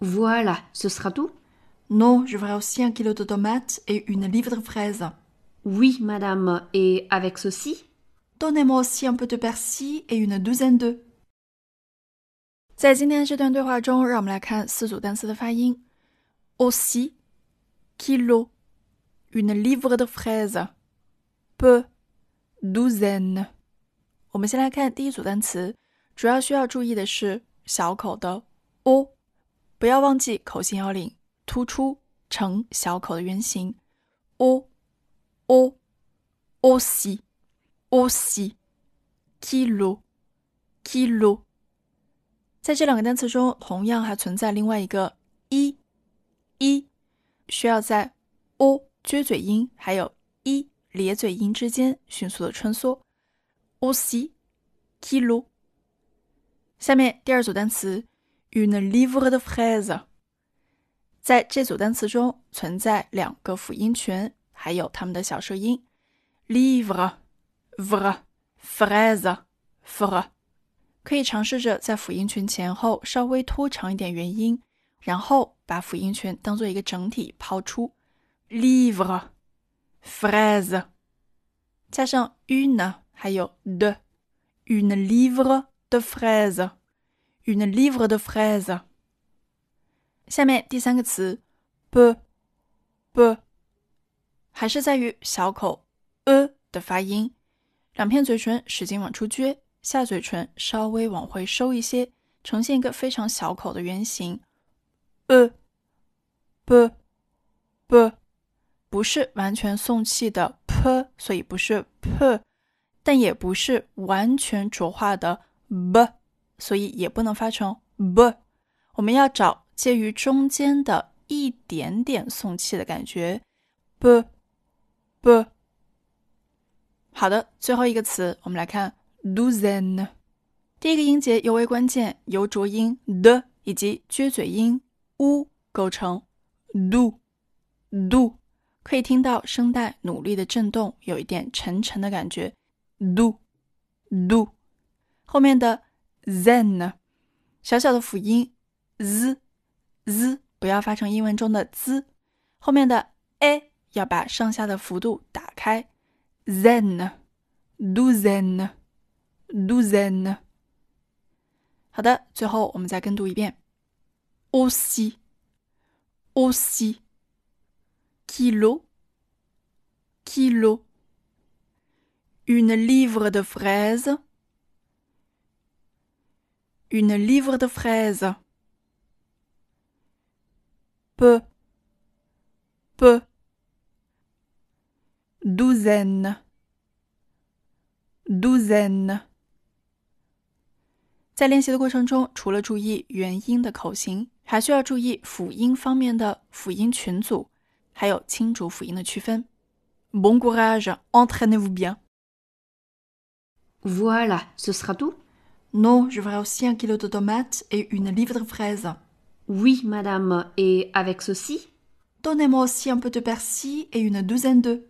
Voilà, ce sera tout Non, je voudrais aussi un kilo de tomates et une livre de fraises. Oui, madame. Et avec ceci Donnez-moi aussi un peu de persil et une douzaine d'œufs. 在今天的这段对话中，让我们来看四组单词的发音：aussi、kilo、une livre de fraises、peu、douzaine。我们先来看第一组单词，主要需要注意的是小口的 o， 不要忘记口型要领，突出成小口的圆形。o o aussi aussi kilo kilo。在这两个单词中，同样还存在另外一个一一，需要在 o 撅嘴音还有一咧嘴音之间迅速的穿梭。aussi kilo。下面第二组单词 une livre de fraises，在这组单词中存在两个辅音群，还有它们的小舌音 livre，vre，fraise、fre。可以尝试着在辅音群前后稍微拖长一点元音，然后把辅音群当做一个整体抛出 livre fraise，加上 une 还有 de une livre de fraises。Une livre de fraises。下面第三个词 b b，还是在于小口 e 的发音，两片嘴唇使劲往出撅，下嘴唇稍微往回收一些，呈现一个非常小口的圆形。b b b，不是完全送气的 p，所以不是 p，但也不是完全浊化的 b。所以也不能发成 b，我们要找介于中间的一点点送气的感觉，b b。好的，最后一个词，我们来看 douzaine。第一个音节尤为关键，由浊音的以及撅嘴音 u 构成 do do，可以听到声带努力的震动，有一点沉沉的感觉，do do。后面的 Then，小小的辅音 z z 不要发成英文中的 z，后面的 a 要把上下的幅度打开。Then，douzaine，douzaine。好的，最后我们再跟读一遍：aussi，aussi，kilo，kilo，une livre de fraises。une livre de fraises. Peu, peu. Douzaine, douzaine. 在练习的过程中，除了注意元音的口型，还需要注意辅音方面的辅音群组，还有轻浊辅音的区分。Bon courage, entraînez-vous bien. Voilà, ce sera tout. Non, je voudrais aussi un kilo de tomates et une livre de fraises. Oui, madame. Et avec ceci? Donnez-moi aussi un peu de persil et une douzaine d'œufs.